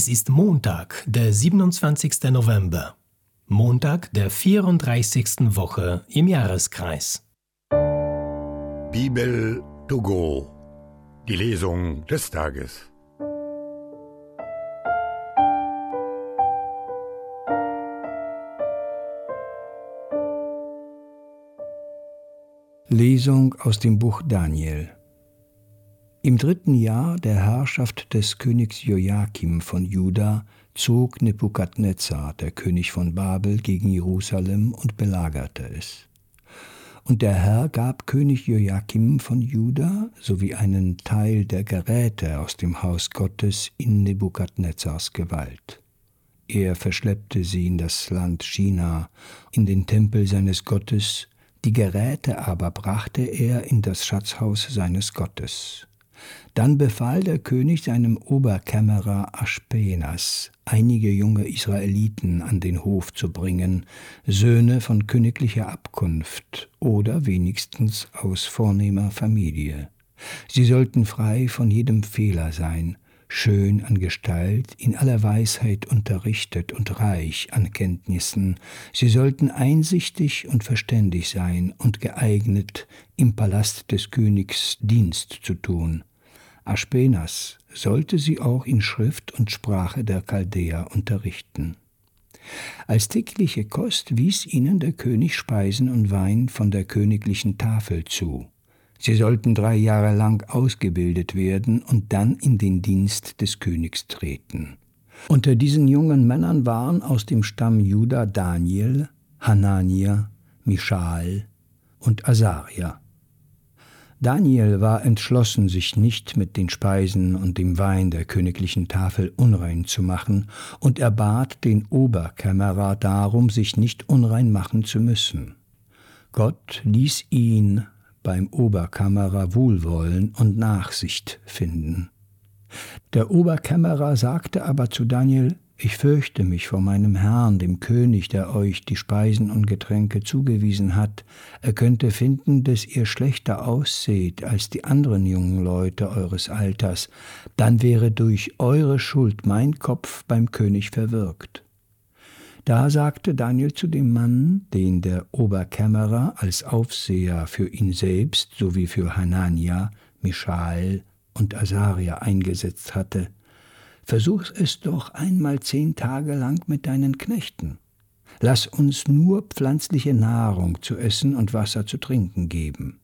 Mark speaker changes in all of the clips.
Speaker 1: Es ist Montag, der 27. November. Montag der 34. Woche im Jahreskreis.
Speaker 2: Bibel to go. Die Lesung des Tages.
Speaker 3: Lesung aus dem Buch Daniel. Im dritten Jahr der Herrschaft des Königs Joachim von Juda zog Nebukadnezar, der König von Babel, gegen Jerusalem und belagerte es. Und der Herr gab König Joachim von Juda sowie einen Teil der Geräte aus dem Haus Gottes in Nebukadnezars Gewalt. Er verschleppte sie in das Land China, in den Tempel seines Gottes, die Geräte aber brachte er in das Schatzhaus seines Gottes. Dann befahl der König seinem Oberkämmerer Aspenas, einige junge Israeliten an den Hof zu bringen, Söhne von königlicher Abkunft oder wenigstens aus vornehmer Familie. Sie sollten frei von jedem Fehler sein, schön an Gestalt, in aller Weisheit unterrichtet und reich an Kenntnissen. Sie sollten einsichtig und verständig sein und geeignet, im Palast des Königs Dienst zu tun. Aspenas sollte sie auch in Schrift und Sprache der Chaldäer unterrichten. Als tägliche Kost wies ihnen der König Speisen und Wein von der königlichen Tafel zu. Sie sollten drei Jahre lang ausgebildet werden und dann in den Dienst des Königs treten. Unter diesen jungen Männern waren aus dem Stamm Juda Daniel, Hanania, Mischael und Asaria. Daniel war entschlossen, sich nicht mit den Speisen und dem Wein der königlichen Tafel unrein zu machen, und er bat den Oberkämmerer darum, sich nicht unrein machen zu müssen. Gott ließ ihn beim Oberkämmerer Wohlwollen und Nachsicht finden. Der Oberkämmerer sagte aber zu Daniel, ich fürchte mich vor meinem Herrn, dem König, der euch die Speisen und Getränke zugewiesen hat. Er könnte finden, dass ihr schlechter ausseht als die anderen jungen Leute eures Alters. Dann wäre durch eure Schuld mein Kopf beim König verwirkt. Da sagte Daniel zu dem Mann, den der Oberkämmerer als Aufseher für ihn selbst sowie für Hanania, Mischael und Asaria eingesetzt hatte, Versuch es doch einmal zehn Tage lang mit deinen Knechten. Lass uns nur pflanzliche Nahrung zu essen und Wasser zu trinken geben.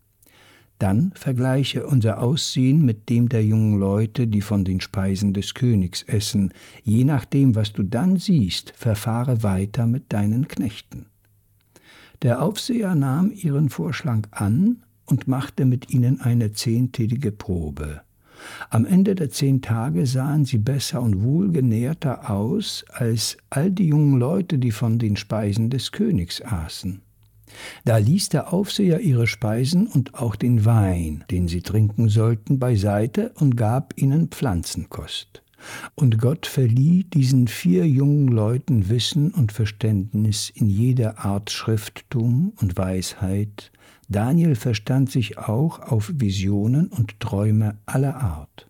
Speaker 3: Dann vergleiche unser Aussehen mit dem der jungen Leute, die von den Speisen des Königs essen. Je nachdem, was du dann siehst, verfahre weiter mit deinen Knechten. Der Aufseher nahm ihren Vorschlag an und machte mit ihnen eine zehntägige Probe. Am Ende der zehn Tage sahen sie besser und wohlgenährter aus als all die jungen Leute, die von den Speisen des Königs aßen. Da ließ der Aufseher ihre Speisen und auch den Wein, den sie trinken sollten, beiseite und gab ihnen Pflanzenkost. Und Gott verlieh diesen vier jungen Leuten Wissen und Verständnis in jeder Art Schrifttum und Weisheit. Daniel verstand sich auch auf Visionen und Träume aller Art.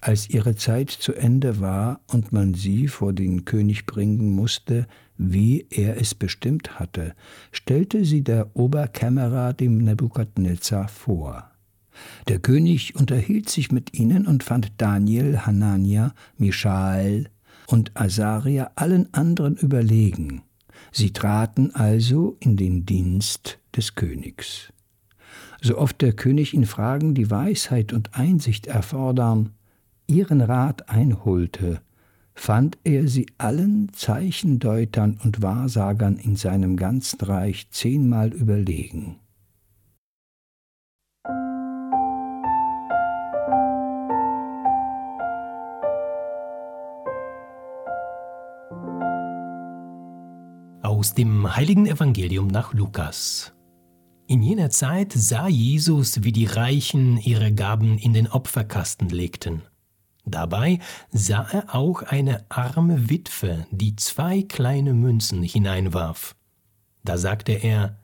Speaker 3: Als ihre Zeit zu Ende war und man sie vor den König bringen musste, wie er es bestimmt hatte, stellte sie der Oberkämmerer dem Nebukadnezar vor. Der König unterhielt sich mit ihnen und fand Daniel, Hanania, Mischael und Asaria allen anderen überlegen. Sie traten also in den Dienst des Königs. So oft der König in Fragen, die Weisheit und Einsicht erfordern, ihren Rat einholte, fand er sie allen Zeichendeutern und Wahrsagern in seinem ganzen Reich zehnmal überlegen.
Speaker 1: Aus dem heiligen Evangelium nach Lukas. In jener Zeit sah Jesus, wie die Reichen ihre Gaben in den Opferkasten legten. Dabei sah er auch eine arme Witwe, die zwei kleine Münzen hineinwarf. Da sagte er,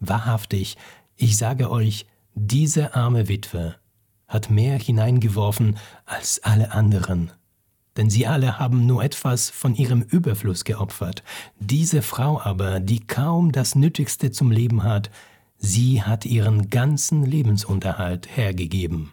Speaker 1: Wahrhaftig, ich sage euch, diese arme Witwe hat mehr hineingeworfen als alle anderen. Denn sie alle haben nur etwas von ihrem Überfluss geopfert. Diese Frau aber, die kaum das Nötigste zum Leben hat, sie hat ihren ganzen Lebensunterhalt hergegeben.